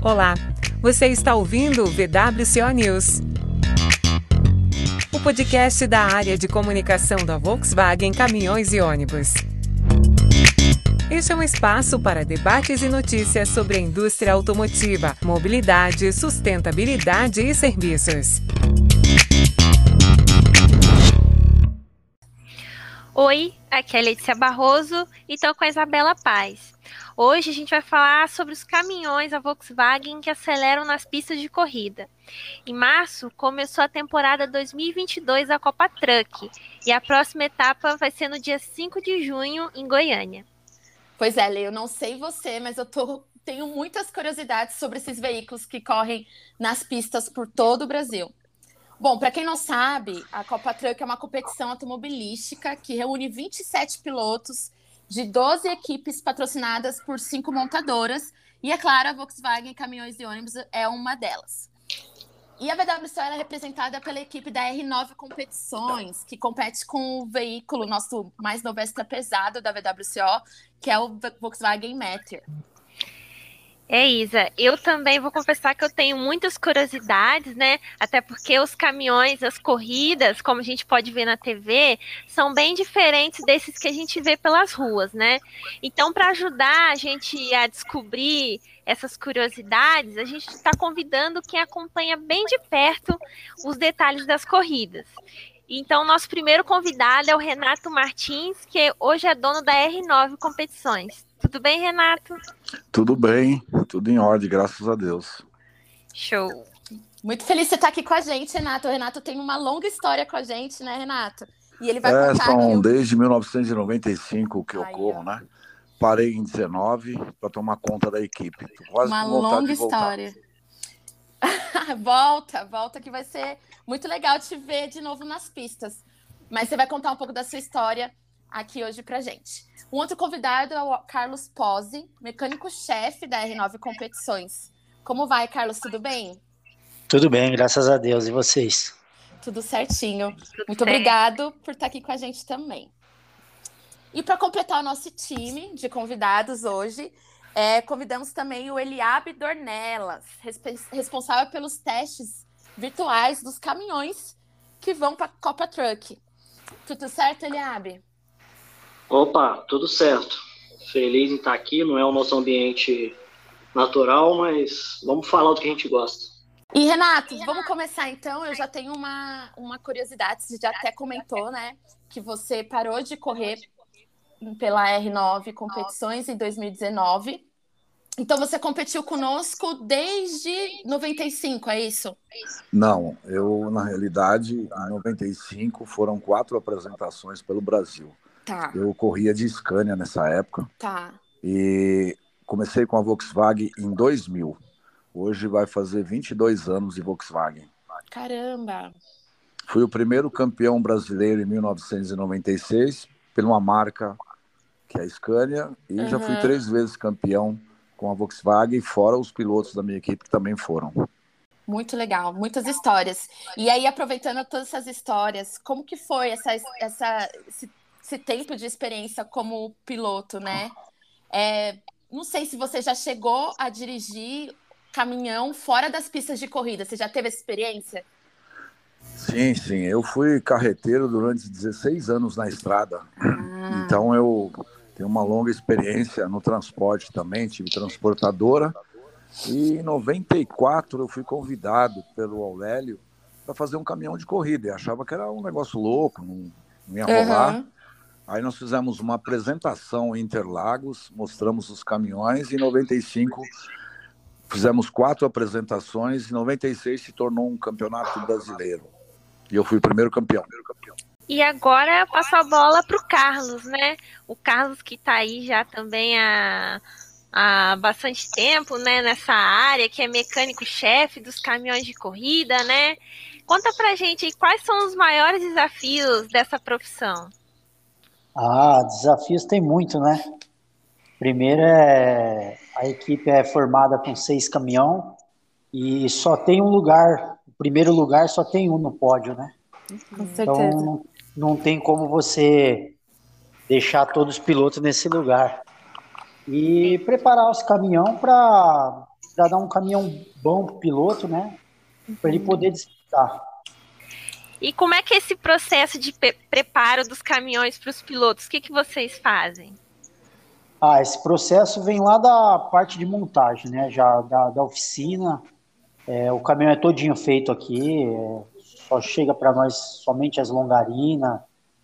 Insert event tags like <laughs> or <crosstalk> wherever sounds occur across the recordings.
Olá, você está ouvindo o VWCO News. O podcast da área de comunicação da Volkswagen Caminhões e Ônibus. Este é um espaço para debates e notícias sobre a indústria automotiva, mobilidade, sustentabilidade e serviços. Oi, aqui é a Letícia Barroso e estou com a Isabela Paz. Hoje a gente vai falar sobre os caminhões da Volkswagen que aceleram nas pistas de corrida. Em março começou a temporada 2022 da Copa Truck e a próxima etapa vai ser no dia 5 de junho em Goiânia. Pois é, Lê, eu não sei você, mas eu tô, tenho muitas curiosidades sobre esses veículos que correm nas pistas por todo o Brasil. Bom, para quem não sabe, a Copa Truck é uma competição automobilística que reúne 27 pilotos de 12 equipes patrocinadas por cinco montadoras. E, é claro, a Volkswagen Caminhões e Ônibus é uma delas. E a VWCO é representada pela equipe da R9 Competições, que compete com o veículo, nosso mais novo extra pesado da VWCO, que é o Volkswagen Meteor. É, Isa, eu também vou confessar que eu tenho muitas curiosidades, né? Até porque os caminhões, as corridas, como a gente pode ver na TV, são bem diferentes desses que a gente vê pelas ruas, né? Então, para ajudar a gente a descobrir essas curiosidades, a gente está convidando quem acompanha bem de perto os detalhes das corridas. Então, nosso primeiro convidado é o Renato Martins, que hoje é dono da R9 Competições. Tudo bem, Renato? Tudo bem, tudo em ordem, graças a Deus. Show. Muito feliz de você estar aqui com a gente, Renato. O Renato tem uma longa história com a gente, né, Renato? E ele vai é, contar são aqui... desde 1995 que eu corro, né? Parei em 19 para tomar conta da equipe. Quase uma longa história. <laughs> volta, volta que vai ser muito legal te ver de novo nas pistas. Mas você vai contar um pouco da sua história aqui hoje pra gente. Um outro convidado é o Carlos Pose, mecânico-chefe da R9 Competições. Como vai, Carlos? Tudo bem? Tudo bem, graças a Deus. E vocês? Tudo certinho. Tudo Muito bem. obrigado por estar aqui com a gente também. E para completar o nosso time de convidados hoje, é, convidamos também o Eliabe Dornelas, responsável pelos testes virtuais dos caminhões que vão para a Copa Truck. Tudo certo, Eliabe? Opa, tudo certo. Feliz em estar aqui, não é o nosso ambiente natural, mas vamos falar do que a gente gosta. E Renato, vamos começar então. Eu já tenho uma, uma curiosidade, você já até comentou, né? Que você parou de correr pela R9 competições em 2019. Então você competiu conosco desde 95, é isso? Não, eu na realidade em 95 foram quatro apresentações pelo Brasil. Tá. Eu corria de Scania nessa época. Tá. E comecei com a Volkswagen em 2000. Hoje vai fazer 22 anos de Volkswagen. Caramba! Fui o primeiro campeão brasileiro em 1996 por uma marca que é a Scania e uhum. já fui três vezes campeão com a Volkswagen, fora os pilotos da minha equipe que também foram. Muito legal, muitas histórias. E aí, aproveitando todas essas histórias, como que foi essa, essa, esse esse tempo de experiência como piloto, né? É, não sei se você já chegou a dirigir caminhão fora das pistas de corrida. Você já teve essa experiência? Sim, sim. Eu fui carreteiro durante 16 anos na estrada. Ah. Então eu tenho uma longa experiência no transporte também. Tive transportadora. E em 94 eu fui convidado pelo Aurélio para fazer um caminhão de corrida. Eu achava que era um negócio louco, não, não ia rolar. Uhum. Aí nós fizemos uma apresentação em Interlagos, mostramos os caminhões, e em 95 fizemos quatro apresentações, e em 96 se tornou um campeonato brasileiro. E eu fui o primeiro campeão. E agora eu passo a bola para o Carlos, né? O Carlos que está aí já também há, há bastante tempo, né? Nessa área, que é mecânico-chefe dos caminhões de corrida, né? Conta pra gente quais são os maiores desafios dessa profissão. Ah, desafios tem muito, né? Primeiro é a equipe é formada com seis caminhão e só tem um lugar, o primeiro lugar só tem um no pódio, né? Com certeza. Então não tem como você deixar todos os pilotos nesse lugar. E preparar os caminhão para dar um caminhão bom para o piloto, né? Para ele poder disputar. E como é que é esse processo de preparo dos caminhões para os pilotos? O que, que vocês fazem? Ah, esse processo vem lá da parte de montagem, né? Já da, da oficina. É, o caminhão é todinho feito aqui, é, só chega para nós somente as longarinas.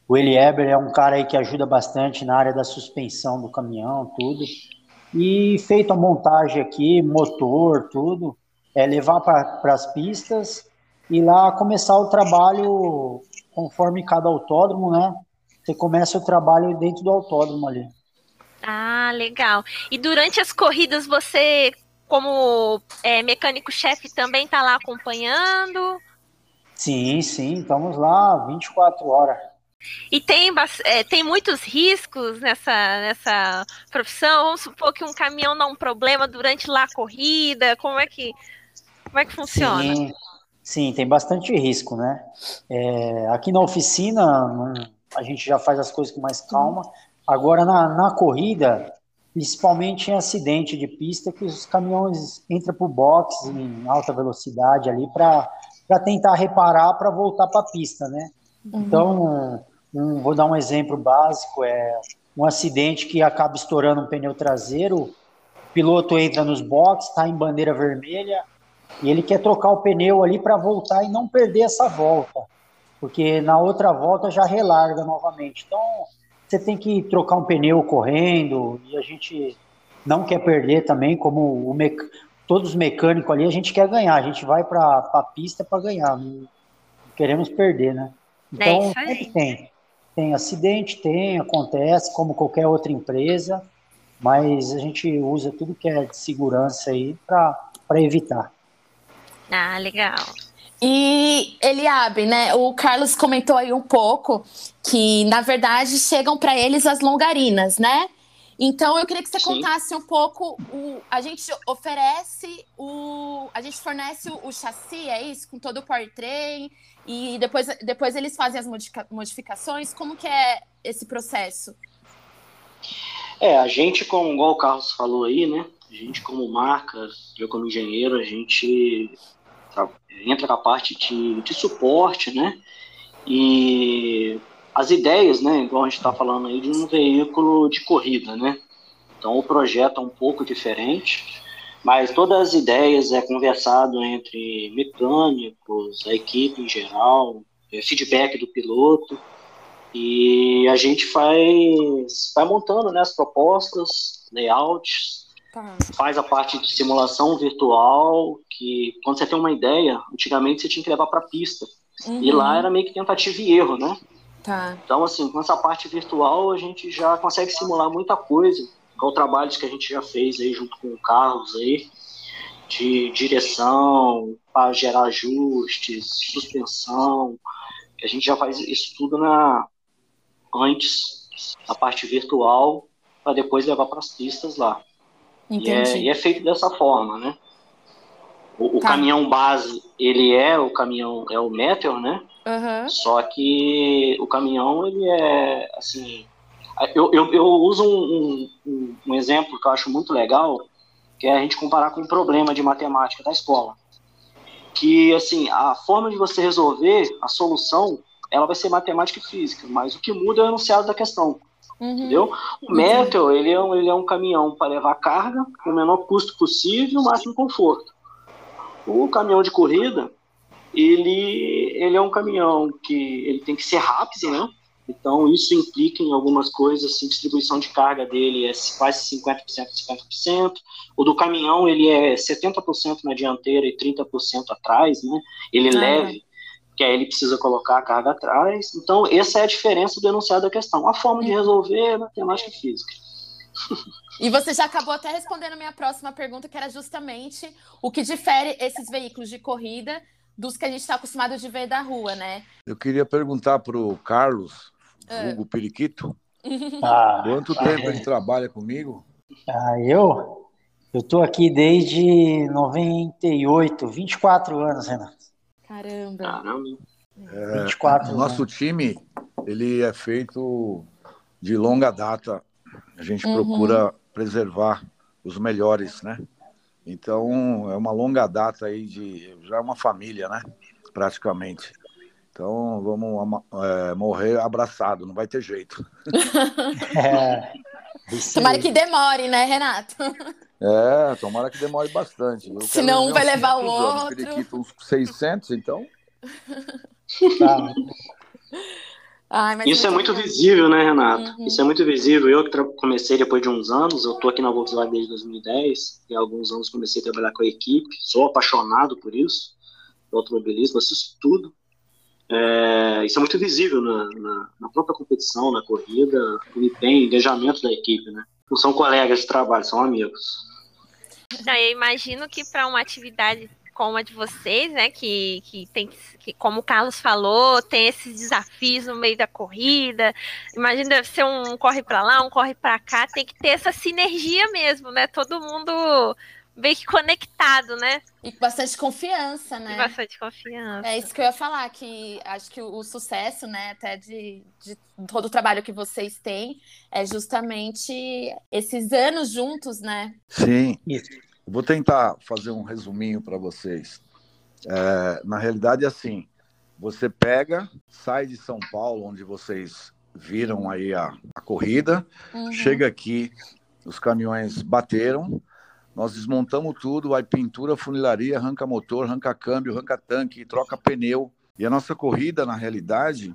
O Eli Eber é um cara aí que ajuda bastante na área da suspensão do caminhão, tudo. E feito a montagem aqui, motor, tudo, é levar para as pistas e lá começar o trabalho conforme cada autódromo, né? Você começa o trabalho dentro do autódromo ali. Ah, legal. E durante as corridas você, como é, mecânico-chefe, também está lá acompanhando? Sim, sim, estamos lá 24 horas. E tem, é, tem muitos riscos nessa, nessa profissão? Vamos supor que um caminhão dá um problema durante lá a corrida, como é que, como é que funciona? Sim, sim tem bastante risco, né? É, aqui na oficina, a gente já faz as coisas com mais calma, Agora, na, na corrida, principalmente em acidente de pista, que os caminhões entram para o box em alta velocidade ali para tentar reparar para voltar para a pista, né? Uhum. Então, um, vou dar um exemplo básico, é um acidente que acaba estourando um pneu traseiro, o piloto entra nos boxes, está em bandeira vermelha, e ele quer trocar o pneu ali para voltar e não perder essa volta, porque na outra volta já relarga novamente. Então, você tem que trocar um pneu correndo e a gente não quer perder também, como o mec... todos os mecânicos ali, a gente quer ganhar, a gente vai para a pista para ganhar, não queremos perder, né? É então, é sempre tem. Tem acidente, tem, acontece, como qualquer outra empresa, mas a gente usa tudo que é de segurança aí para evitar. Ah, legal. E Eliabe, né? O Carlos comentou aí um pouco que, na verdade, chegam para eles as longarinas, né? Então eu queria que você Sim. contasse um pouco. O, a gente oferece o. A gente fornece o, o chassi, é isso? Com todo o powertrain. E depois, depois eles fazem as modificações. Como que é esse processo? É, a gente, como igual o Carlos falou aí, né? A gente, como marca, eu como engenheiro, a gente entra na parte de, de suporte, né? E as ideias, né? Igual a gente está falando aí de um veículo de corrida, né? Então o projeto é um pouco diferente, mas todas as ideias é conversado entre mecânicos, a equipe em geral, é feedback do piloto e a gente faz vai montando né, as propostas, layouts, Tá. Faz a parte de simulação virtual, que quando você tem uma ideia, antigamente você tinha que levar para a pista. Uhum. E lá era meio que tentativa e erro, né? Tá. Então, assim, com essa parte virtual, a gente já consegue simular muita coisa. Com trabalhos que a gente já fez aí junto com o Carlos aí, de direção, para gerar ajustes, suspensão. A gente já faz isso tudo na antes, a parte virtual, para depois levar para as pistas lá. E é, e é, feito dessa forma, né? O, o tá. caminhão base, ele é o caminhão, é o Meteor, né? Uhum. Só que o caminhão, ele é, assim... Eu, eu, eu uso um, um, um, exemplo que eu acho muito legal, que é a gente comparar com um problema de matemática da escola. Que, assim, a forma de você resolver a solução, ela vai ser matemática e física, mas o que muda é o enunciado da questão. Uhum. Entendeu? O Metal, ele é, um, ele é um caminhão para levar carga com o menor custo possível e o máximo conforto. O caminhão de corrida, ele, ele é um caminhão que ele tem que ser rápido, né? Então, isso implica em algumas coisas, assim, distribuição de carga dele é quase 50%, 50%. O do caminhão, ele é 70% na dianteira e 30% atrás, né? Ele é leve, que aí ele precisa colocar a carga atrás. Então, essa é a diferença do enunciado da questão. A forma de resolver é matemática e física. E você já acabou até respondendo a minha próxima pergunta, que era justamente o que difere esses veículos de corrida dos que a gente está acostumado de ver da rua, né? Eu queria perguntar para o Carlos, ah. Hugo Periquito, <laughs> ah, quanto tempo ele trabalha comigo? Ah, eu? Eu estou aqui desde 98, 24 anos, Renato. Caramba. Caramba. É, 24, o nosso né? time ele é feito de longa data. A gente uhum. procura preservar os melhores, né? Então é uma longa data aí de já é uma família, né? Praticamente. Então vamos é, morrer abraçado, não vai ter jeito. <laughs> é, tomara que demore, né, Renato? É, tomara que demore bastante. Eu Senão um vai levar o outro. Anos, uns 600, então. Tá. <laughs> Ai, Isso é muito legal. visível, né, Renato? Uhum. Isso é muito visível. Eu que comecei depois de uns anos, eu tô aqui na Volkswagen desde 2010, e há alguns anos comecei a trabalhar com a equipe, sou apaixonado por isso, automobilismo, assisto tudo. É, isso é muito visível na, na, na, própria competição, na corrida, o empenho, engajamento da equipe, né? Não são colegas de trabalho, são amigos. Não, eu imagino que para uma atividade como a de vocês, né? Que, que tem que, como o Carlos falou, tem esses desafios no meio da corrida. Imagina deve ser um corre para lá, um corre para cá, tem que ter essa sinergia mesmo, né? Todo mundo bem que conectado, né? E com bastante confiança, né? E bastante confiança. É isso que eu ia falar, que acho que o, o sucesso, né, até de, de, todo o trabalho que vocês têm, é justamente esses anos juntos, né? Sim. Isso. Vou tentar fazer um resuminho para vocês. É, na realidade, é assim: você pega, sai de São Paulo, onde vocês viram aí a, a corrida, uhum. chega aqui, os caminhões bateram, nós desmontamos tudo, vai pintura, funilaria, arranca motor, arranca câmbio, arranca tanque, troca pneu. E a nossa corrida, na realidade,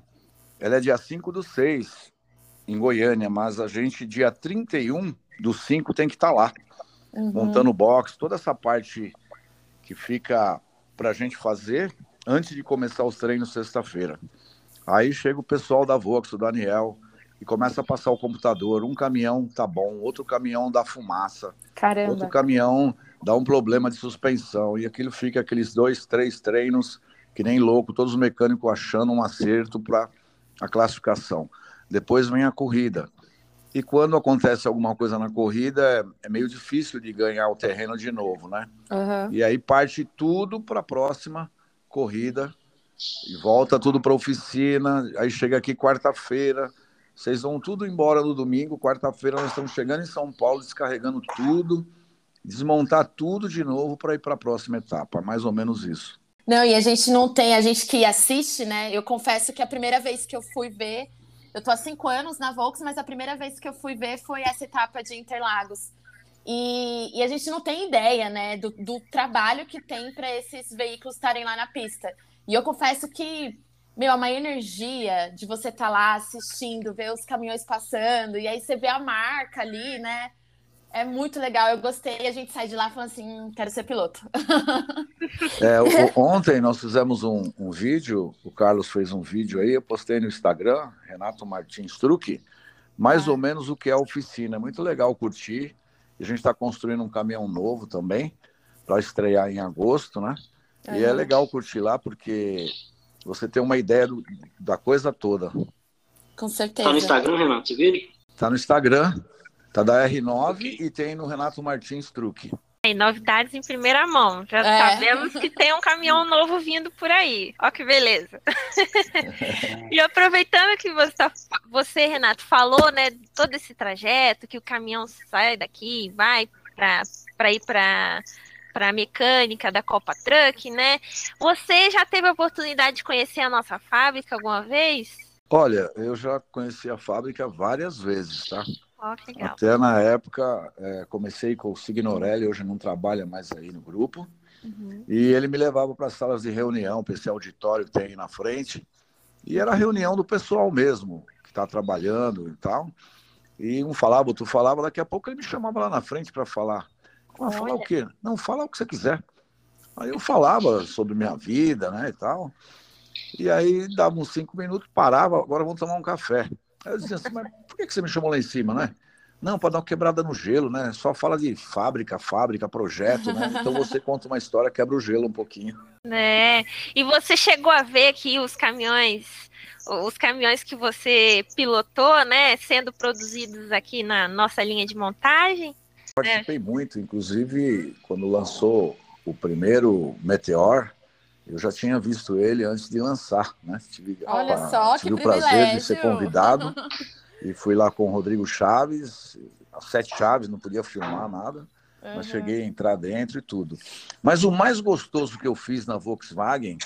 ela é dia 5 do 6, em Goiânia, mas a gente, dia 31 do 5, tem que estar tá lá uhum. montando box, toda essa parte que fica para a gente fazer antes de começar os treinos sexta-feira. Aí chega o pessoal da Vox, o Daniel, e começa a passar o computador. Um caminhão tá bom, outro caminhão dá fumaça, Caramba. outro caminhão dá um problema de suspensão. E aquilo fica aqueles dois, três treinos, que nem louco, todos os mecânicos achando um acerto para a classificação. Depois vem a corrida. E quando acontece alguma coisa na corrida, é, é meio difícil de ganhar o terreno de novo, né? Uhum. E aí parte tudo para a próxima corrida e volta tudo para a oficina. Aí chega aqui quarta-feira, vocês vão tudo embora no domingo. Quarta-feira nós estamos chegando em São Paulo, descarregando tudo, desmontar tudo de novo para ir para a próxima etapa. Mais ou menos isso. Não, e a gente não tem, a gente que assiste, né? Eu confesso que a primeira vez que eu fui ver eu tô há cinco anos na Volks, mas a primeira vez que eu fui ver foi essa etapa de Interlagos. E, e a gente não tem ideia, né, do, do trabalho que tem para esses veículos estarem lá na pista. E eu confesso que, meu, a maior energia de você estar tá lá assistindo, ver os caminhões passando, e aí você vê a marca ali, né? É muito legal, eu gostei. A gente sai de lá falando assim: hum, quero ser piloto. <laughs> É, o, ontem nós fizemos um, um, vídeo, o Carlos fez um vídeo aí, eu postei no Instagram, Renato Martins Truque, mais ah. ou menos o que é a oficina. É muito legal curtir. A gente está construindo um caminhão novo também, para estrear em agosto, né? E é legal curtir lá, porque você tem uma ideia do, da coisa toda. Com certeza. Tá no Instagram, Renato, você viu? Tá no Instagram. Tá da R9 e tem no Renato Martins Truque. Tem novidades em primeira mão. Já é. sabemos que tem um caminhão novo vindo por aí. Ó que beleza. <laughs> e aproveitando que você, tá, você, Renato, falou, né, todo esse trajeto, que o caminhão sai daqui, vai para ir para para a mecânica da Copa Truck, né? Você já teve a oportunidade de conhecer a nossa fábrica alguma vez? Olha, eu já conheci a fábrica várias vezes, tá? Oh, Até na época, é, comecei com o Signorelli, hoje não trabalha mais aí no grupo. Uhum. E ele me levava para salas de reunião, para esse auditório que tem aí na frente. E era reunião do pessoal mesmo, que está trabalhando e tal. E um falava, outro falava, daqui a pouco ele me chamava lá na frente para falar. Ah, falar o quê? Não, fala o que você quiser. Aí eu falava sobre minha vida, né, e tal. E aí dava uns cinco minutos, parava, agora vamos tomar um café. Aí eu dizia assim, mas por que você me chamou lá em cima, né? Não, para dar uma quebrada no gelo, né? Só fala de fábrica, fábrica, projeto, né? Então você <laughs> conta uma história, quebra o gelo um pouquinho. É. E você chegou a ver aqui os caminhões, os caminhões que você pilotou, né? Sendo produzidos aqui na nossa linha de montagem? Participei é. muito, inclusive quando lançou o primeiro Meteor, eu já tinha visto ele antes de lançar, né? Tive, Olha a, só, tive que o prazer de ser convidado <laughs> e fui lá com o Rodrigo Chaves, as sete chaves, não podia filmar nada. Uhum. Mas cheguei a entrar dentro e tudo. Mas o mais gostoso que eu fiz na Volkswagen,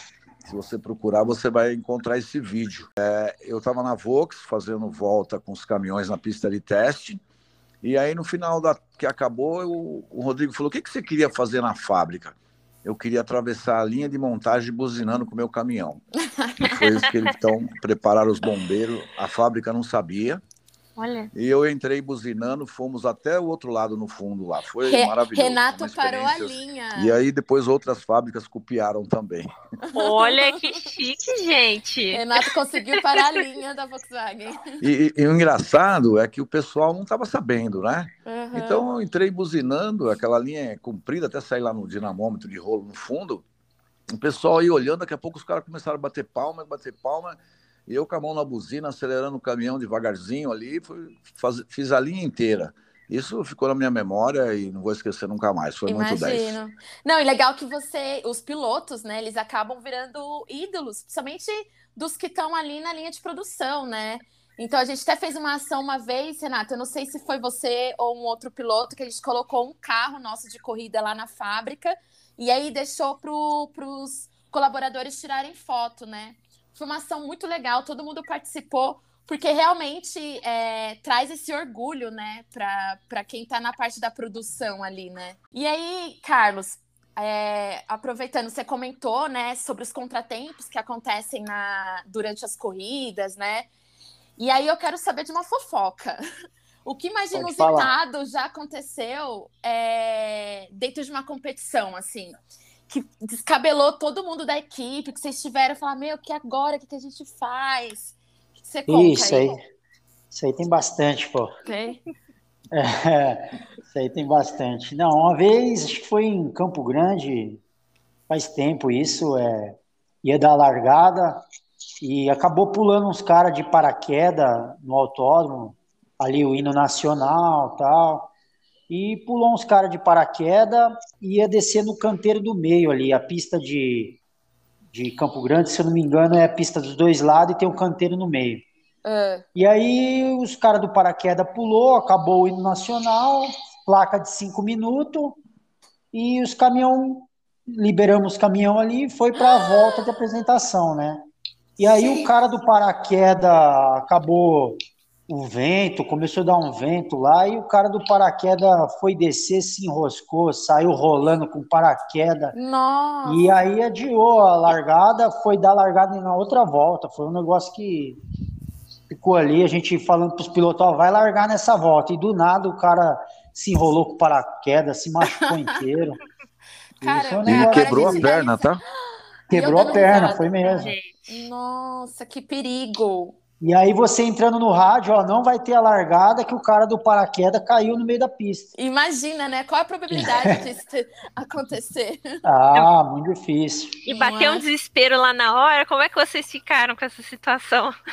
se você procurar, você vai encontrar esse vídeo. É, eu estava na Vox fazendo volta com os caminhões na pista de teste. E aí, no final da que acabou, eu, o Rodrigo falou: O que, que você queria fazer na fábrica? Eu queria atravessar a linha de montagem buzinando com o meu caminhão. E foi isso que eles estão prepararam os bombeiros. A fábrica não sabia. Olha. E eu entrei buzinando, fomos até o outro lado no fundo lá. Foi Re maravilhoso. Renato parou a linha. E aí depois outras fábricas copiaram também. Olha que chique, gente. Renato conseguiu parar a linha da Volkswagen. E, e, e o engraçado é que o pessoal não estava sabendo, né? Uhum. Então eu entrei buzinando, aquela linha é comprida até sair lá no dinamômetro de rolo no fundo. O pessoal aí olhando, daqui a pouco os caras começaram a bater palma, bater palma. E eu com a mão na buzina, acelerando o caminhão devagarzinho ali, fui, faz, fiz a linha inteira. Isso ficou na minha memória e não vou esquecer nunca mais. Foi Imagino. muito 10. Não, e legal que você, os pilotos, né, eles acabam virando ídolos, principalmente dos que estão ali na linha de produção, né? Então a gente até fez uma ação uma vez, Renata. Eu não sei se foi você ou um outro piloto que a gente colocou um carro nosso de corrida lá na fábrica e aí deixou para os colaboradores tirarem foto, né? Foi uma ação muito legal, todo mundo participou, porque realmente é, traz esse orgulho, né, para quem está na parte da produção ali, né? E aí, Carlos, é, aproveitando, você comentou, né, sobre os contratempos que acontecem na, durante as corridas, né? E aí eu quero saber de uma fofoca. <laughs> O que mais inusitado já aconteceu é, dentro de uma competição, assim? que descabelou todo mundo da equipe, que vocês tiveram falar, meu, que agora, o que, que a gente faz? O que você conta isso aí? aí? Isso aí tem bastante, pô. Tem? É, <laughs> isso aí tem bastante. Não, uma vez, acho que foi em Campo Grande, faz tempo isso, é, ia dar largada e acabou pulando uns caras de paraquedas no autódromo, ali o hino nacional tal e pulou uns caras de paraquedas e ia descer no canteiro do meio ali, a pista de, de Campo Grande, se eu não me engano, é a pista dos dois lados e tem um canteiro no meio. Uh. E aí os caras do paraquedas pulou, acabou o hino nacional, placa de cinco minutos, e os caminhão, liberamos o caminhão ali e foi para a volta de apresentação, né? E aí Sim. o cara do paraquedas acabou o vento, começou a dar um vento lá e o cara do paraquedas foi descer, se enroscou, saiu rolando com paraquedas. Nossa. E aí adiou a largada, foi dar largada na outra volta. Foi um negócio que ficou ali, a gente falando para os pilotos, ó, vai largar nessa volta. E do nada o cara se enrolou com paraquedas, se machucou <laughs> inteiro. Cara, é e quebrou a perna, tá? <gasps> Quebrou a perna, foi mesmo. Nossa, que perigo. E aí você entrando no rádio, ó, não vai ter a largada que o cara do paraquedas caiu no meio da pista. Imagina, né? Qual a probabilidade disso <laughs> acontecer? Ah, muito difícil. E bateu um desespero lá na hora, como é que vocês ficaram com essa situação? <laughs>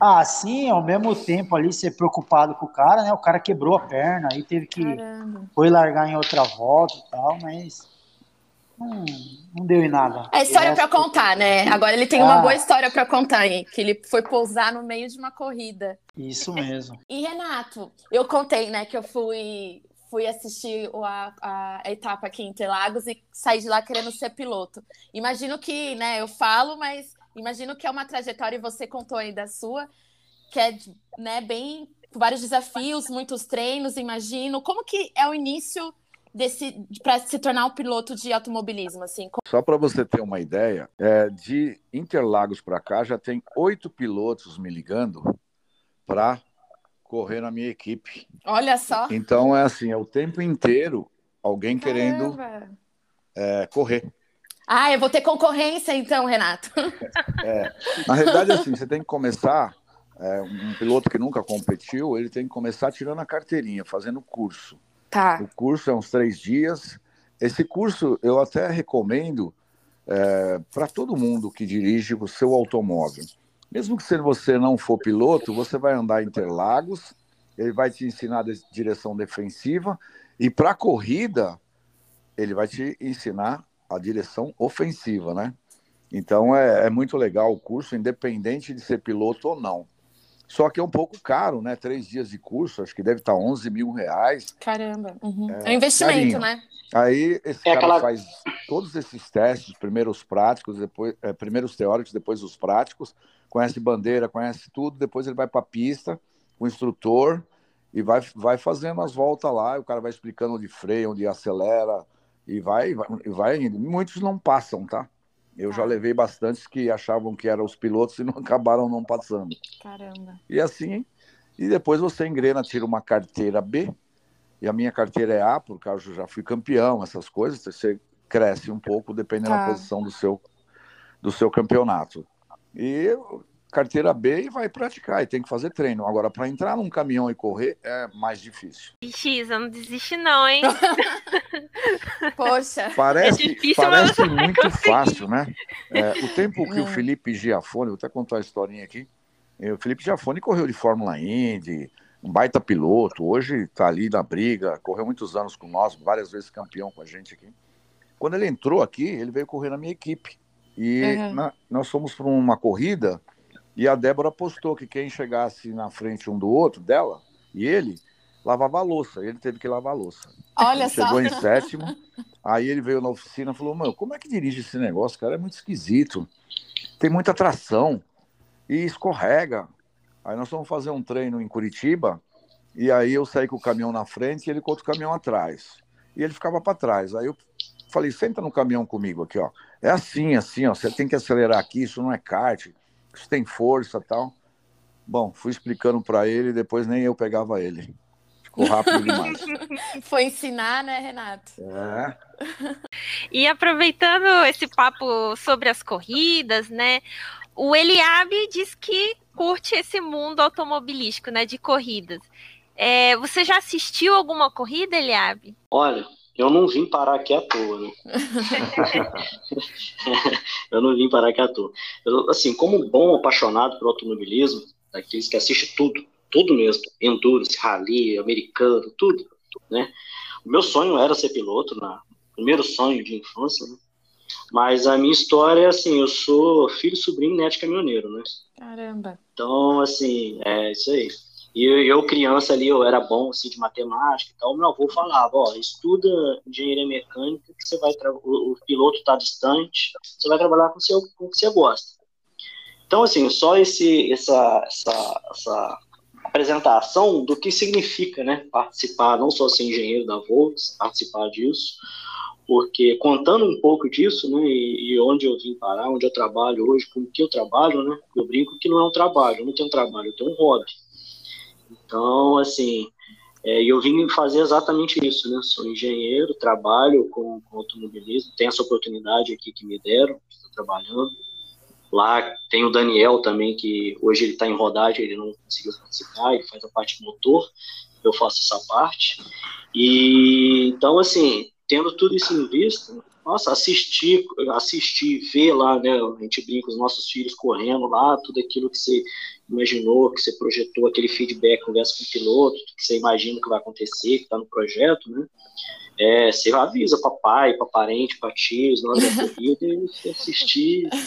Ah, sim, ao mesmo tempo ali ser preocupado com o cara, né? O cara quebrou a perna, aí teve que Caramba. foi largar em outra volta e tal, mas não, não deu em nada. É história para contar, né? Agora ele tem ah. uma boa história para contar aí, que ele foi pousar no meio de uma corrida. Isso mesmo. E Renato, eu contei, né, que eu fui fui assistir a, a, a, etapa aqui em Interlagos e saí de lá querendo ser piloto. Imagino que, né, eu falo, mas imagino que é uma trajetória, e você contou aí da sua, que é, né, bem, vários desafios, muitos treinos, imagino. Como que é o início para se tornar um piloto de automobilismo? Assim? Só para você ter uma ideia, é, de Interlagos para cá já tem oito pilotos me ligando para correr na minha equipe. Olha só. Então é assim, é o tempo inteiro alguém Caramba. querendo é, correr. Ah, eu vou ter concorrência então, Renato. <laughs> É, na realidade, assim, você tem que começar. É, um piloto que nunca competiu, ele tem que começar tirando a carteirinha, fazendo curso. Tá. O curso é uns três dias. Esse curso eu até recomendo é, para todo mundo que dirige o seu automóvel. Mesmo que você não for piloto, você vai andar Interlagos, ele vai te ensinar a direção defensiva e para corrida ele vai te ensinar a direção ofensiva, né? Então é, é muito legal o curso, independente de ser piloto ou não. Só que é um pouco caro, né? Três dias de curso, acho que deve estar 11 mil reais. Caramba. Uhum. É, é, um investimento, carinho. né? Aí esse é cara aquela... faz todos esses testes, primeiro os práticos, depois, é, primeiro os teóricos, depois os práticos, conhece bandeira, conhece tudo, depois ele vai para a pista com o instrutor e vai, vai fazendo as voltas lá, o cara vai explicando onde freia, onde acelera, e vai, vai, vai indo. Muitos não passam, tá? Eu já ah. levei bastantes que achavam que eram os pilotos e não <laughs> acabaram não passando. Caramba. E assim, e depois você engrena, tira uma carteira B, e a minha carteira é A, porque eu já fui campeão, essas coisas, você cresce um pouco dependendo tá. da posição do seu, do seu campeonato. E carteira B e vai praticar, e tem que fazer treino. Agora, para entrar num caminhão e correr é mais difícil. X, eu não desiste não, hein? <laughs> Poxa. Parece, é difícil, parece muito conseguir. fácil, né? É, o tempo que o Felipe Giafone, vou até contar a historinha aqui, o Felipe Giafone correu de Fórmula Indy, um baita piloto, hoje está ali na briga, correu muitos anos com nós, várias vezes campeão com a gente aqui. Quando ele entrou aqui, ele veio correr na minha equipe. E uhum. na, nós fomos para uma corrida e a Débora postou que quem chegasse na frente um do outro, dela, e ele, lavava a louça. Ele teve que lavar a louça. Olha ele só. Chegou em sétimo. Aí ele veio na oficina e falou: Mano, como é que dirige esse negócio, cara? É muito esquisito. Tem muita tração e escorrega. Aí nós vamos fazer um treino em Curitiba. E aí eu saí com o caminhão na frente e ele com outro caminhão atrás. E ele ficava para trás. Aí eu falei: senta no caminhão comigo aqui, ó. É assim, assim, ó. Você tem que acelerar aqui, isso não é kart tem força tal. Bom, fui explicando para ele, depois nem eu pegava ele. Ficou rápido demais. <laughs> Foi ensinar, né, Renato? É. E aproveitando esse papo sobre as corridas, né? O Eliabe diz que curte esse mundo automobilístico, né, de corridas. É, você já assistiu alguma corrida, Eliabe? Olha, eu não vim parar aqui à toa, né? <laughs> eu não vim parar aqui à toa. Eu, assim, como um bom apaixonado por automobilismo, daqueles que assiste tudo, tudo mesmo, endurance, rally, americano, tudo, né? O meu sonho era ser piloto, na primeiro sonho de infância, né? Mas a minha história é assim, eu sou filho, sobrinho, neto de caminhoneiro, né? Caramba. Então, assim, é isso aí. E eu, criança ali, eu era bom assim, de matemática e tal. Meu avô falava: ó, estuda engenharia mecânica, que você vai o, o piloto está distante, você vai trabalhar com, seu, com o que você gosta. Então, assim, só esse, essa, essa, essa apresentação do que significa né, participar, não só ser engenheiro da Volks, participar disso, porque contando um pouco disso, né, e, e, onde eu vim parar, onde eu trabalho hoje, com o que eu trabalho, né, eu brinco que não é um trabalho, eu não tenho um trabalho, eu tenho um hobby. Então, assim, é, eu vim fazer exatamente isso, né? Sou engenheiro, trabalho com, com automobilismo, tenho essa oportunidade aqui que me deram, estou trabalhando. Lá tem o Daniel também, que hoje ele está em rodagem, ele não conseguiu participar, ele faz a parte motor, eu faço essa parte. E então, assim, tendo tudo isso em vista, nossa, assistir, assistir, ver lá, né? A gente brinca, os nossos filhos correndo lá, tudo aquilo que você imaginou, que você projetou, aquele feedback, conversa com o piloto, que você imagina que vai acontecer, que está no projeto, né? É, você avisa para pai, para parente, para tios, na hora da corrida, e assistir. <laughs>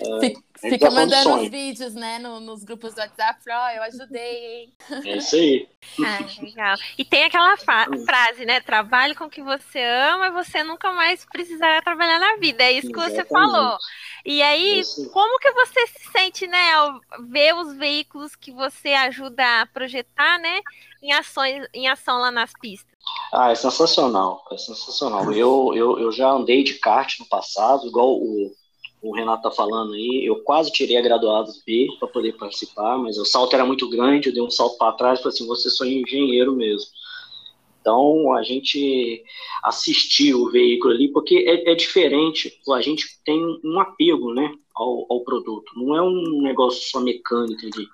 É, Fica mandando os vídeos, né, no, nos grupos do WhatsApp, ó, oh, eu ajudei, hein? É isso aí. <laughs> Ah, legal. E tem aquela frase, né, trabalhe com o que você ama e você nunca mais precisará trabalhar na vida. É isso que Exatamente. você falou. E aí, isso. como que você se sente, né, ao ver os veículos que você ajuda a projetar, né, em ações, em ação lá nas pistas? Ah, é sensacional, é sensacional. Eu, eu, eu já andei de kart no passado, igual o o Renato tá falando aí, eu quase tirei a graduado B para poder participar, mas o salto era muito grande, eu dei um salto para trás falei assim, você só é engenheiro mesmo. Então, a gente assistiu o veículo ali, porque é, é diferente, a gente tem um apego, né, ao, ao, produto, não é um negócio só mecânico ali,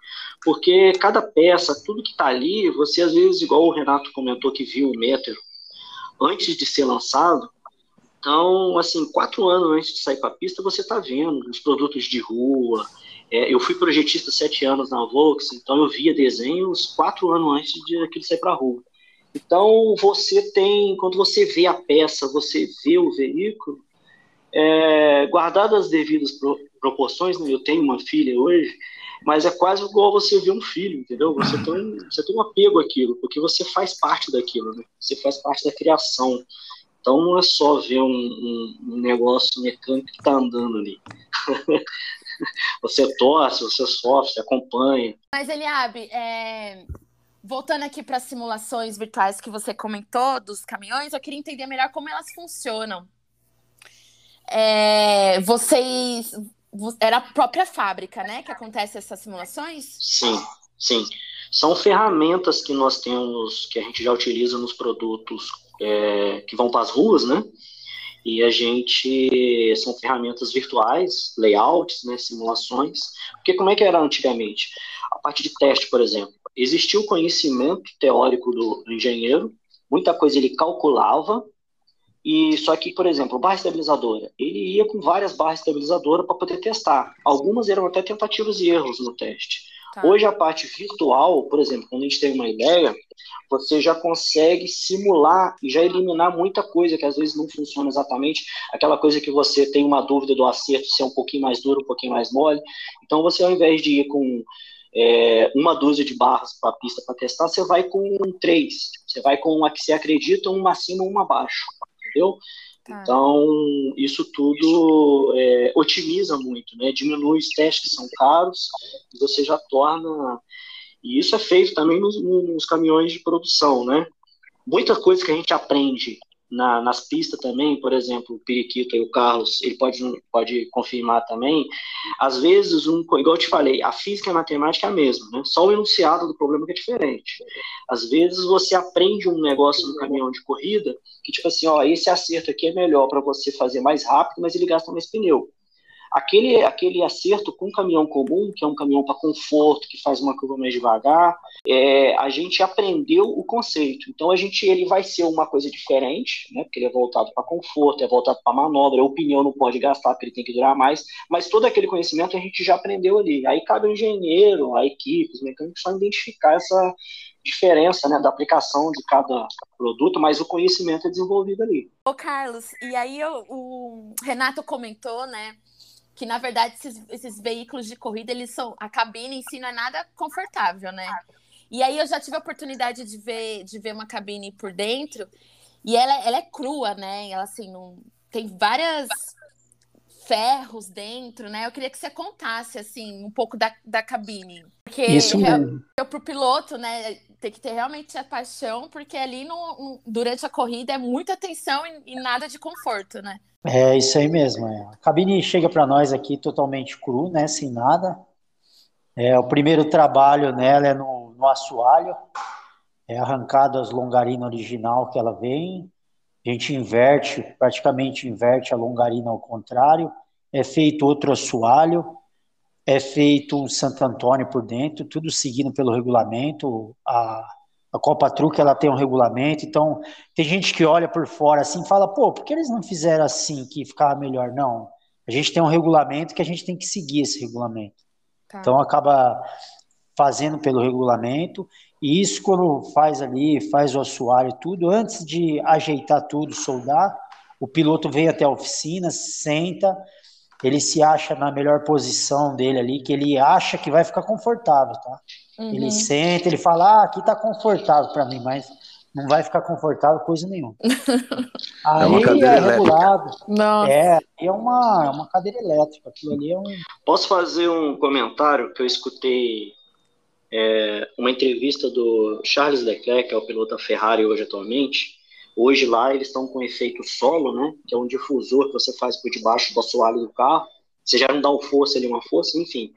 porque cada peça, tudo que está ali, você às vezes, igual o Renato comentou que viu o Métero, antes de ser lançado, então, assim, quatro anos antes de sair para a pista, você está vendo os produtos de rua. É, eu fui projetista sete anos na Volks, então eu via desenhos quatro anos antes de aquilo sair para a rua. Então, você tem, quando você vê a peça, você vê o veículo, é, as devidas proporções, né? Eu tenho uma filha hoje, mas é quase igual você ver um filho, entendeu? Você tem, você tem um apego àquilo, porque você faz parte daquilo, né? Você faz parte da criação. Então não é só ver um, um, negócio mecânico que está andando ali. <laughs> você torce, você sofre, você acompanha. Mas, Eliabe, é... voltando aqui para as simulações virtuais que você comentou dos caminhões, eu queria entender melhor como elas funcionam. É... Vocês. Era a própria fábrica, né, que acontece essas simulações? Sim, sim. São ferramentas que nós temos, que a gente já utiliza nos produtos é, que vão para as ruas, né? E a gente são ferramentas virtuais, layouts, né, simulações. Porque como é que era antigamente? A parte de teste, por exemplo, existia o conhecimento teórico do, do engenheiro, muita coisa ele calculava, e só que, por exemplo, barra estabilizadora, ele ia com várias barras estabilizadoras para poder testar. Algumas eram até tentativas e erros no teste. Tá. Hoje a parte virtual, por exemplo, quando a gente tem uma ideia, você já consegue simular e já eliminar muita coisa que às vezes não funciona exatamente. Aquela coisa que você tem uma dúvida do acerto se é um pouquinho mais duro, um pouquinho mais mole. Então você, ao invés de ir com é, uma dúzia de barras para a pista para testar, você vai com três. Você vai com uma que você acredita, uma acima, uma abaixo. Entendeu? Tá. Então, isso tudo é, otimiza muito, né? diminui os testes que são caros, você já torna. E isso é feito também nos, nos caminhões de produção, né? Muita coisa que a gente aprende na, nas pistas também, por exemplo, o Periquito e o Carlos, ele pode, pode confirmar também, às vezes, um, igual eu te falei, a física e a matemática é a mesma, né? só o enunciado do problema que é diferente. Às vezes você aprende um negócio no caminhão de corrida, que tipo assim, ó, esse acerto aqui é melhor para você fazer mais rápido, mas ele gasta mais pneu. Aquele, aquele acerto com um caminhão comum, que é um caminhão para conforto, que faz uma curva mais devagar, é, a gente aprendeu o conceito. Então a gente ele vai ser uma coisa diferente, né? Porque ele é voltado para conforto, é voltado para manobra, o pneu não pode gastar porque ele tem que durar mais, mas todo aquele conhecimento a gente já aprendeu ali. Aí cabe ao engenheiro, a equipe, os mecânicos só identificar essa diferença né, da aplicação de cada produto, mas o conhecimento é desenvolvido ali. Ô Carlos, e aí o Renato comentou, né, que na verdade esses, esses, veículos de corrida, eles são a cabine em si não é nada confortável, né? E aí eu já tive a oportunidade de ver de ver uma cabine por dentro e ela, ela é crua, né? Ela assim não tem várias ferros dentro, né? Eu queria que você contasse assim um pouco da, da cabine, porque Isso mesmo. eu pro piloto, né? Tem que ter realmente a paixão, porque ali no, no durante a corrida é muita atenção e, e nada de conforto, né? É isso aí mesmo. É. A cabine chega para nós aqui totalmente cru, né, sem nada. É, o primeiro trabalho nela é no, no assoalho, é arrancado as longarina original que ela vem, a gente inverte, praticamente inverte a longarina ao contrário, é feito outro assoalho, é feito um Santo Antônio por dentro, tudo seguindo pelo regulamento, a, a Copa Truque ela tem um regulamento, então tem gente que olha por fora assim e fala, pô, por que eles não fizeram assim que ficava melhor? Não, a gente tem um regulamento que a gente tem que seguir esse regulamento. Tá. Então acaba fazendo pelo regulamento, e isso quando faz ali, faz o assoalho e tudo, antes de ajeitar tudo, soldar, o piloto vem até a oficina, senta, ele se acha na melhor posição dele ali, que ele acha que vai ficar confortável, tá? Uhum. Ele senta, ele fala, ah, aqui tá confortável para mim, mas não vai ficar confortável coisa nenhuma. <laughs> Aí é, uma cadeira é regulado. Nossa. É, é uma, uma cadeira elétrica. Aquilo ali é um. Posso fazer um comentário que eu escutei é, uma entrevista do Charles Leclerc, que é o piloto da Ferrari hoje atualmente. Hoje lá eles estão com efeito solo, né? Que é um difusor que você faz por debaixo do assoalho do carro. Você já não dá uma força ali, uma força, enfim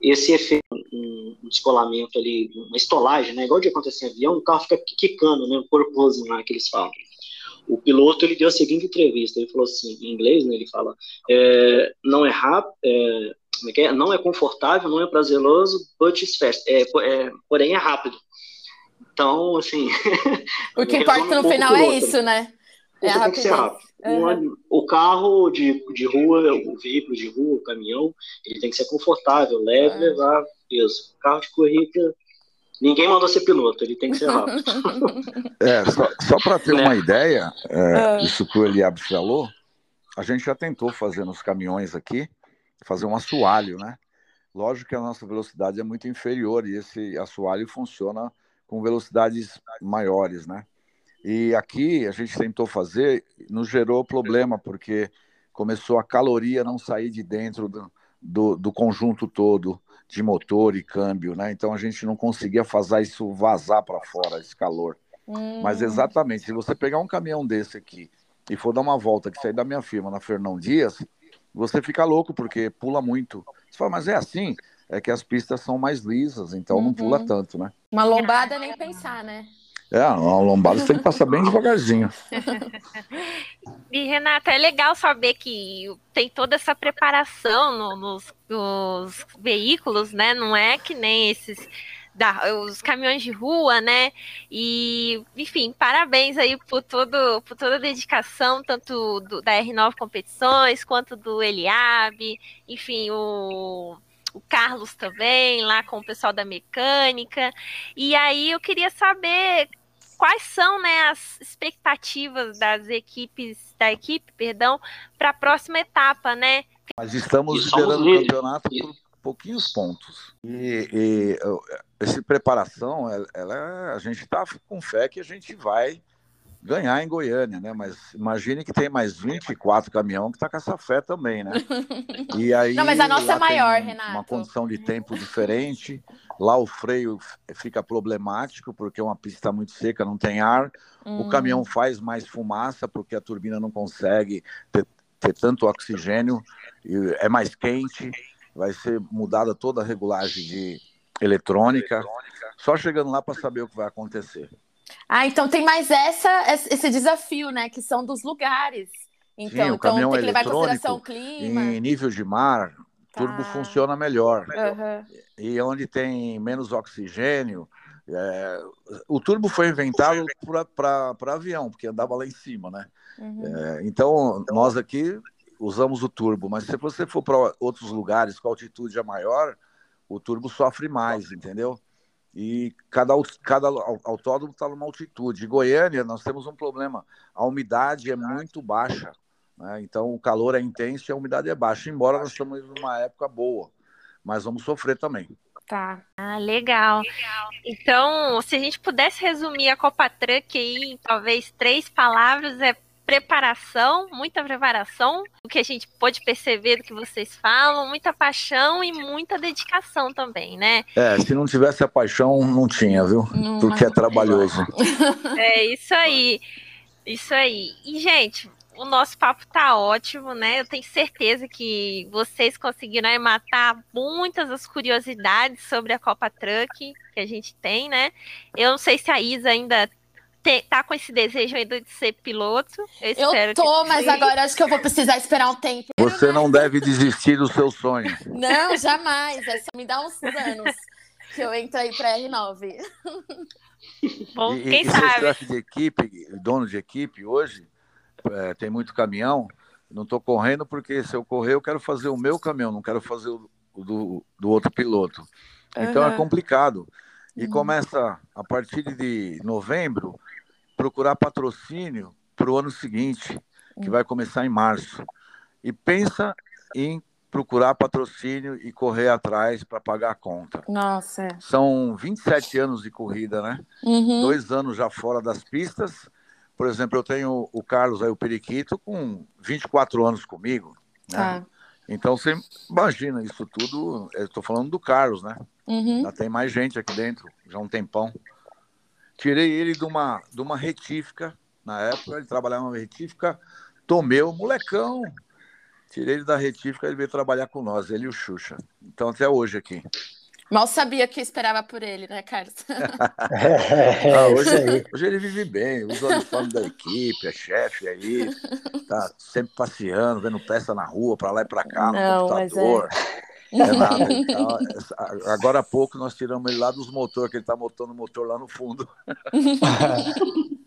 esse efeito, um, um descolamento ali, uma estolagem, né? Igual de acontecer em avião, o carro fica quicando, né? Um corpozinho lá que eles falam. O piloto ele deu a seguinte entrevista, ele falou assim, em inglês, né? Ele fala, é, não é rápido, é, não é confortável, não é prazeroso, but it's fast. É, é, porém é rápido. Então, assim. O que <laughs> importa no final é isso, né? É tem que ser rápido. Uhum. O carro de, de rua, o veículo de rua, o caminhão, ele tem que ser confortável, leve, uhum. levar peso. Carro de corrida, ninguém mandou ser piloto, ele tem que ser rápido. <laughs> é, só, só para ter né? uma ideia, é, uhum. isso que o Eliab falou, a gente já tentou fazer nos caminhões aqui, fazer um assoalho, né? Lógico que a nossa velocidade é muito inferior e esse assoalho funciona com velocidades maiores, né? E aqui a gente tentou fazer, nos gerou problema, porque começou a caloria não sair de dentro do, do, do conjunto todo de motor e câmbio, né? Então a gente não conseguia fazer isso vazar para fora, esse calor. Hum. Mas exatamente, se você pegar um caminhão desse aqui e for dar uma volta que sair da minha firma na Fernão Dias, você fica louco, porque pula muito. Você fala, mas é assim? É que as pistas são mais lisas, então uhum. não pula uhum. tanto, né? Uma lombada nem pensar, né? É, uma lombada você tem que passar bem devagarzinho. <laughs> e, Renata, é legal saber que tem toda essa preparação no, nos, nos veículos, né? Não é que nem esses da, os caminhões de rua, né? E, enfim, parabéns aí por, todo, por toda a dedicação, tanto do, da R9 Competições, quanto do Eliabe, enfim, o, o Carlos também, lá com o pessoal da mecânica. E aí eu queria saber quais são né, as expectativas das equipes, da equipe, perdão, para a próxima etapa, né? Nós estamos liderando o campeonato por pouquinhos pontos. E, e essa preparação, ela, ela a gente está com fé que a gente vai ganhar em Goiânia, né? Mas imagine que tem mais 24 caminhão que está com essa fé também, né? <laughs> E aí, Não, mas a nossa é maior, Renato. Uma condição de tempo diferente. Lá o freio fica problemático porque é uma pista muito seca, não tem ar. Hum. O caminhão faz mais fumaça porque a turbina não consegue ter, ter tanto oxigênio, é mais quente. Vai ser mudada toda a regulagem de eletrônica. Só chegando lá para saber o que vai acontecer. Ah, então tem mais essa, esse desafio, né? Que são dos lugares. Então, Sim, então tem que levar em consideração o clima. Em nível de mar, turbo ah. funciona melhor. Uhum. E onde tem menos oxigênio, é, o turbo foi inventado para avião, porque andava lá em cima, né? Uhum. É, então, nós aqui usamos o turbo, mas se você for para outros lugares com altitude é maior, o turbo sofre mais, entendeu? e cada, cada autódromo está numa altitude. Em Goiânia, nós temos um problema: a umidade é muito baixa, né? então o calor é intenso e a umidade é baixa, embora nós estamos numa época boa, mas vamos sofrer também. Tá. Ah, legal. Então, se a gente pudesse resumir a Copa Truck aí em talvez três palavras, é preparação, muita preparação, o que a gente pode perceber do que vocês falam, muita paixão e muita dedicação também, né? É, se não tivesse a paixão, não tinha, viu? Não, Porque é trabalhoso. É isso aí. Isso aí. E, gente, o nosso papo tá ótimo, né? Eu tenho certeza que vocês conseguiram matar muitas das curiosidades sobre a Copa Truck que a gente tem, né? Eu não sei se a Isa ainda te, tá com esse desejo ainda de ser piloto. Eu, eu tô, mas agora acho que eu vou precisar esperar um tempo. Você não deve desistir do seu sonho. Não, jamais. É só me dá uns anos que eu entro aí pra R9. Bom, e, quem e sabe? de equipe, dono de equipe hoje, é, tem muito caminhão. Não estou correndo porque se eu correr eu quero fazer o meu caminhão, não quero fazer o, o do, do outro piloto. Então uhum. é complicado. E uhum. começa a partir de novembro procurar patrocínio para o ano seguinte, que vai começar em março. E pensa em procurar patrocínio e correr atrás para pagar a conta. Nossa. É. São 27 anos de corrida, né? Uhum. Dois anos já fora das pistas. Por exemplo, eu tenho o Carlos aí, o Periquito, com 24 anos comigo. Né? Ah. Então você imagina isso tudo. Eu estou falando do Carlos, né? Uhum. Já tem mais gente aqui dentro, já um tempão. Tirei ele de uma, de uma retífica, na época, ele trabalhava numa retífica, tomei o molecão. Tirei ele da retífica, ele veio trabalhar com nós, ele e o Xuxa. Então, até hoje aqui. Mal sabia que esperava por ele, né, Carlos? é, <laughs> ah, hoje, hoje, ele vive bem, usa o uniforme da equipe, é chefe aí, tá sempre passeando, vendo peça na rua, para lá e para cá, no Não, computador. É. É <laughs> nada. Então, agora há pouco nós tiramos ele lá dos motores, que ele está montando o motor lá no fundo. <laughs>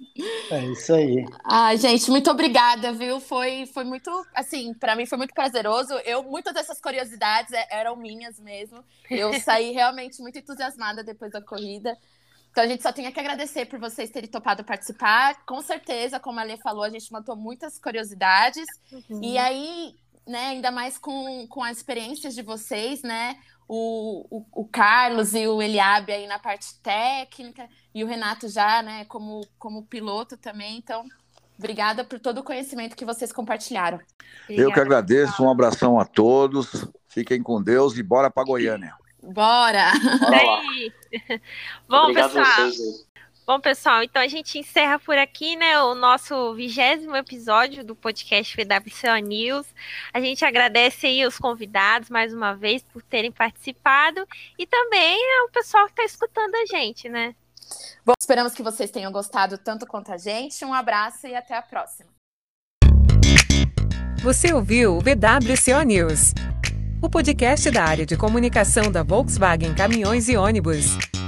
É isso aí. Ah, gente, muito obrigada, viu? Foi, foi muito, assim, para mim foi muito prazeroso. Eu, muitas dessas curiosidades é, eram minhas mesmo. Eu <laughs> saí realmente muito entusiasmada depois da corrida. Então a gente só tinha que agradecer por vocês terem topado participar. Com certeza, como a Lê falou, a gente matou muitas curiosidades. Uhum. E aí, né, ainda mais com, com as experiências de vocês, né? O, o, o, Carlos e o Eliabe aí na parte técnica, e o Renato já, né, como, como piloto também. Então, obrigada por todo o conhecimento que vocês compartilharam. Obrigada, Eu que agradeço, um abração a todos, fiquem com Deus e bora para Goiânia. Bora! Bora Bom, Obrigado pessoal. Bom, pessoal, então a gente encerra por aqui, né, o nosso vigésimo episódio do podcast VWCO News. A gente agradece aí os convidados mais uma vez por terem participado e também o pessoal que está escutando a gente, né? Bom, esperamos que vocês tenham gostado tanto quanto a gente. Um abraço e até a próxima. Você ouviu o VWCO News, o podcast da área de comunicação da Volkswagen Caminhões e Ônibus.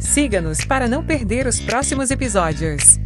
Siga-nos para não perder os próximos episódios.